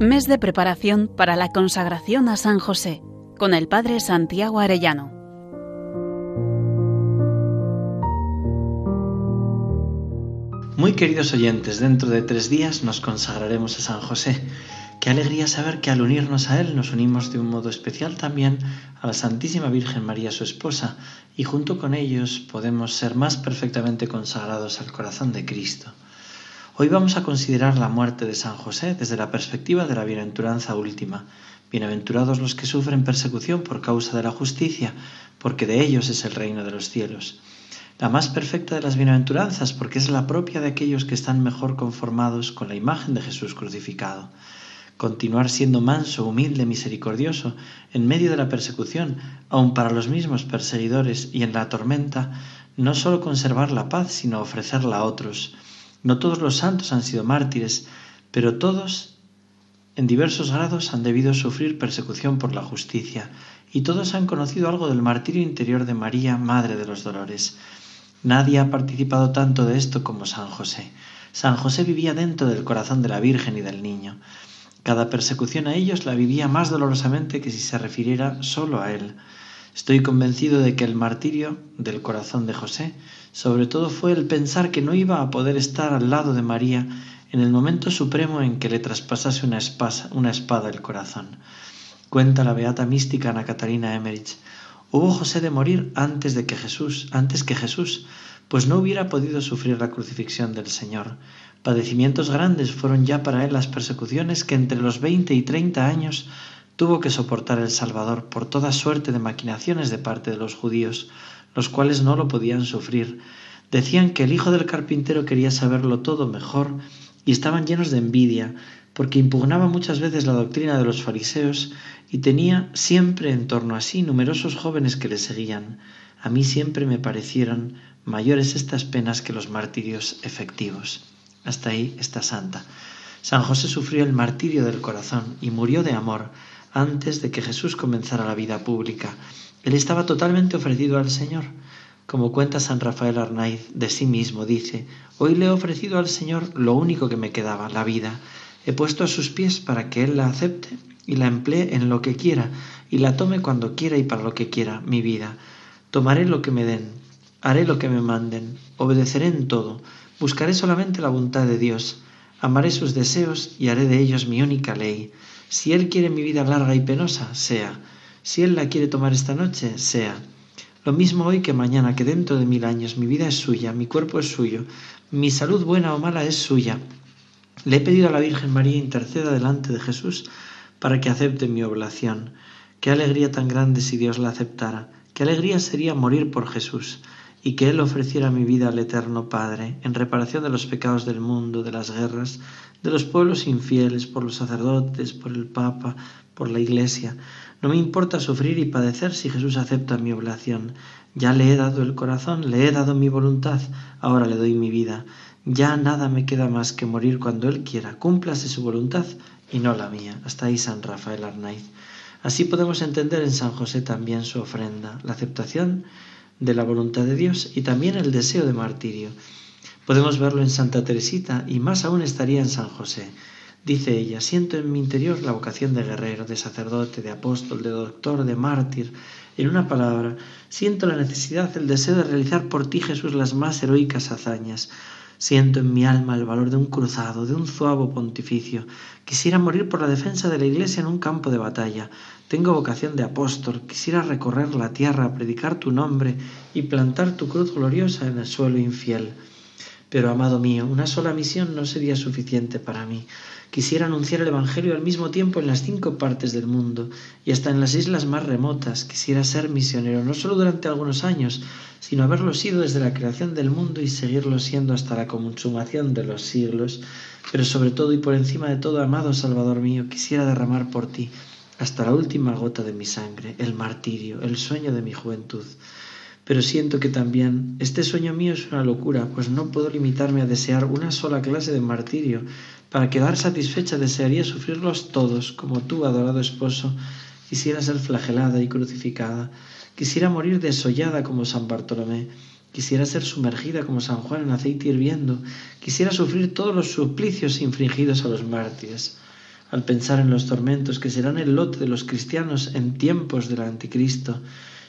Mes de preparación para la consagración a San José con el Padre Santiago Arellano. Muy queridos oyentes, dentro de tres días nos consagraremos a San José. Qué alegría saber que al unirnos a Él nos unimos de un modo especial también a la Santísima Virgen María, su esposa, y junto con ellos podemos ser más perfectamente consagrados al corazón de Cristo. Hoy vamos a considerar la muerte de San José desde la perspectiva de la bienaventuranza última. Bienaventurados los que sufren persecución por causa de la justicia, porque de ellos es el reino de los cielos. La más perfecta de las bienaventuranzas, porque es la propia de aquellos que están mejor conformados con la imagen de Jesús crucificado. Continuar siendo manso, humilde, misericordioso, en medio de la persecución, aun para los mismos perseguidores y en la tormenta, no sólo conservar la paz, sino ofrecerla a otros no todos los santos han sido mártires, pero todos en diversos grados han debido sufrir persecución por la justicia, y todos han conocido algo del martirio interior de María, Madre de los Dolores. Nadie ha participado tanto de esto como San José. San José vivía dentro del corazón de la Virgen y del Niño. Cada persecución a ellos la vivía más dolorosamente que si se refiriera solo a él. Estoy convencido de que el martirio del corazón de José sobre todo fue el pensar que no iba a poder estar al lado de María en el momento supremo en que le traspasase una, espada el corazón. Cuenta la beata mística Ana Catarina Emmerich. Hubo José de morir antes de que Jesús, antes que Jesús, pues no hubiera podido sufrir la crucifixión del Señor. Padecimientos grandes fueron ya para él las persecuciones que entre los veinte y treinta años tuvo que soportar el Salvador por toda suerte de maquinaciones de parte de los judíos, los cuales no lo podían sufrir. Decían que el hijo del carpintero quería saberlo todo mejor y estaban llenos de envidia, porque impugnaba muchas veces la doctrina de los fariseos y tenía siempre en torno a sí numerosos jóvenes que le seguían. A mí siempre me parecieron mayores estas penas que los martirios efectivos. Hasta ahí está santa. San José sufrió el martirio del corazón y murió de amor antes de que Jesús comenzara la vida pública él estaba totalmente ofrecido al Señor. Como cuenta San Rafael Arnaiz de sí mismo, dice, hoy le he ofrecido al Señor lo único que me quedaba, la vida. He puesto a sus pies para que Él la acepte y la emplee en lo que quiera y la tome cuando quiera y para lo que quiera, mi vida. Tomaré lo que me den, haré lo que me manden, obedeceré en todo, buscaré solamente la voluntad de Dios, amaré sus deseos y haré de ellos mi única ley. Si Él quiere mi vida larga y penosa, sea si Él la quiere tomar esta noche, sea. Lo mismo hoy que mañana, que dentro de mil años mi vida es suya, mi cuerpo es suyo, mi salud buena o mala es suya. Le he pedido a la Virgen María interceda delante de Jesús para que acepte mi oblación. Qué alegría tan grande si Dios la aceptara. Qué alegría sería morir por Jesús y que Él ofreciera mi vida al Eterno Padre en reparación de los pecados del mundo, de las guerras, de los pueblos infieles, por los sacerdotes, por el Papa, por la Iglesia. No me importa sufrir y padecer si Jesús acepta mi oblación. Ya le he dado el corazón, le he dado mi voluntad, ahora le doy mi vida. Ya nada me queda más que morir cuando Él quiera. Cúmplase su voluntad y no la mía. Hasta ahí San Rafael Arnaiz. Así podemos entender en San José también su ofrenda, la aceptación de la voluntad de Dios y también el deseo de martirio. Podemos verlo en Santa Teresita y más aún estaría en San José. Dice ella, siento en mi interior la vocación de guerrero, de sacerdote, de apóstol, de doctor, de mártir. En una palabra, siento la necesidad, el deseo de realizar por ti, Jesús, las más heroicas hazañas. Siento en mi alma el valor de un cruzado, de un zuavo pontificio. Quisiera morir por la defensa de la Iglesia en un campo de batalla. Tengo vocación de apóstol. Quisiera recorrer la tierra, predicar tu nombre y plantar tu cruz gloriosa en el suelo infiel. Pero, amado mío, una sola misión no sería suficiente para mí. Quisiera anunciar el Evangelio al mismo tiempo en las cinco partes del mundo y hasta en las islas más remotas. Quisiera ser misionero no solo durante algunos años, sino haberlo sido desde la creación del mundo y seguirlo siendo hasta la consumación de los siglos. Pero sobre todo y por encima de todo, amado Salvador mío, quisiera derramar por ti hasta la última gota de mi sangre, el martirio, el sueño de mi juventud. Pero siento que también este sueño mío es una locura, pues no puedo limitarme a desear una sola clase de martirio, para quedar satisfecha desearía sufrirlos todos, como tú, adorado esposo, quisiera ser flagelada y crucificada, quisiera morir desollada como San Bartolomé, quisiera ser sumergida como San Juan en aceite hirviendo, quisiera sufrir todos los suplicios infringidos a los mártires. Al pensar en los tormentos que serán el lote de los cristianos en tiempos del anticristo.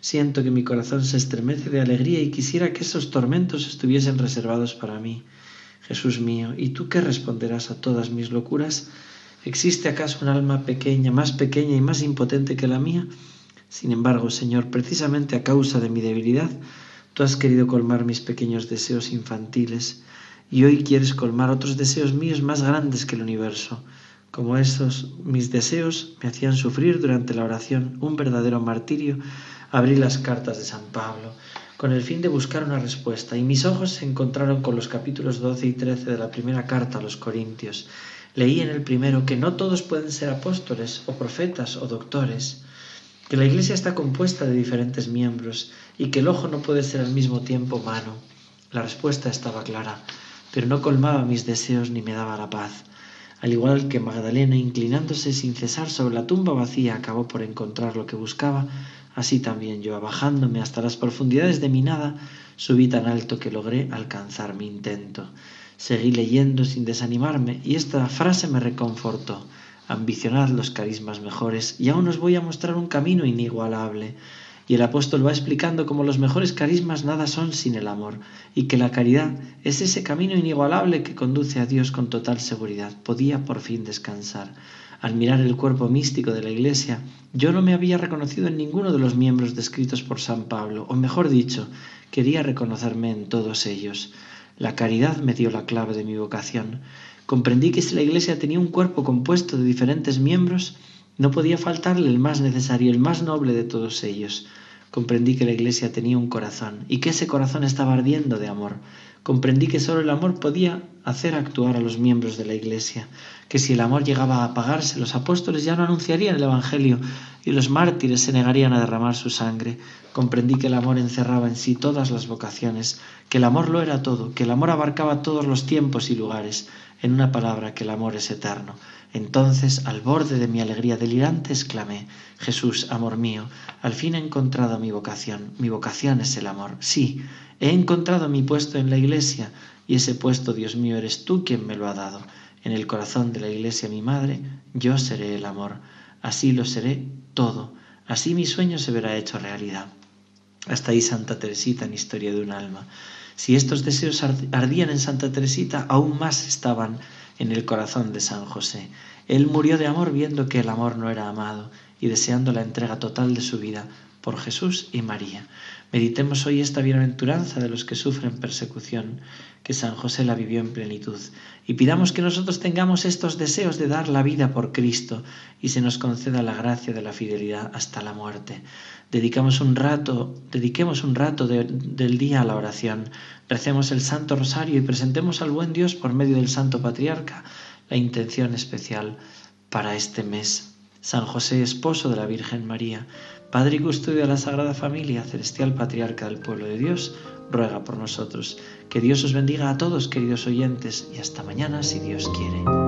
Siento que mi corazón se estremece de alegría y quisiera que esos tormentos estuviesen reservados para mí. Jesús mío, ¿y tú qué responderás a todas mis locuras? ¿Existe acaso un alma pequeña, más pequeña y más impotente que la mía? Sin embargo, Señor, precisamente a causa de mi debilidad, tú has querido colmar mis pequeños deseos infantiles y hoy quieres colmar otros deseos míos más grandes que el universo. Como esos mis deseos me hacían sufrir durante la oración un verdadero martirio, abrí las cartas de San Pablo con el fin de buscar una respuesta y mis ojos se encontraron con los capítulos 12 y 13 de la primera carta a los Corintios. Leí en el primero que no todos pueden ser apóstoles o profetas o doctores, que la Iglesia está compuesta de diferentes miembros y que el ojo no puede ser al mismo tiempo mano. La respuesta estaba clara, pero no colmaba mis deseos ni me daba la paz. Al igual que Magdalena, inclinándose sin cesar sobre la tumba vacía, acabó por encontrar lo que buscaba, así también yo, abajándome hasta las profundidades de mi nada, subí tan alto que logré alcanzar mi intento. Seguí leyendo sin desanimarme y esta frase me reconfortó. Ambicionad los carismas mejores y aún os voy a mostrar un camino inigualable. Y el apóstol va explicando cómo los mejores carismas nada son sin el amor, y que la caridad es ese camino inigualable que conduce a Dios con total seguridad. Podía por fin descansar. Al mirar el cuerpo místico de la Iglesia, yo no me había reconocido en ninguno de los miembros descritos por San Pablo, o mejor dicho, quería reconocerme en todos ellos. La caridad me dio la clave de mi vocación. Comprendí que si la Iglesia tenía un cuerpo compuesto de diferentes miembros, no podía faltarle el más necesario, el más noble de todos ellos. Comprendí que la Iglesia tenía un corazón y que ese corazón estaba ardiendo de amor. Comprendí que solo el amor podía hacer actuar a los miembros de la Iglesia, que si el amor llegaba a apagarse, los apóstoles ya no anunciarían el Evangelio y los mártires se negarían a derramar su sangre. Comprendí que el amor encerraba en sí todas las vocaciones, que el amor lo era todo, que el amor abarcaba todos los tiempos y lugares, en una palabra que el amor es eterno. Entonces, al borde de mi alegría delirante, exclamé, Jesús, amor mío, al fin he encontrado mi vocación. Mi vocación es el amor. Sí, he encontrado mi puesto en la iglesia, y ese puesto, Dios mío, eres tú quien me lo ha dado. En el corazón de la iglesia, mi madre, yo seré el amor. Así lo seré todo. Así mi sueño se verá hecho realidad. Hasta ahí Santa Teresita en Historia de un alma. Si estos deseos ardían en Santa Teresita, aún más estaban en el corazón de San José. Él murió de amor viendo que el amor no era amado y deseando la entrega total de su vida por Jesús y María. Meditemos hoy esta bienaventuranza de los que sufren persecución, que San José la vivió en plenitud, y pidamos que nosotros tengamos estos deseos de dar la vida por Cristo y se nos conceda la gracia de la fidelidad hasta la muerte. Dedicamos un rato, dediquemos un rato del día a la oración, recemos el Santo Rosario y presentemos al buen Dios por medio del Santo Patriarca la intención especial para este mes. San José, esposo de la Virgen María, Padre y custodio de la Sagrada Familia, celestial patriarca del pueblo de Dios, ruega por nosotros. Que Dios os bendiga a todos, queridos oyentes, y hasta mañana si Dios quiere.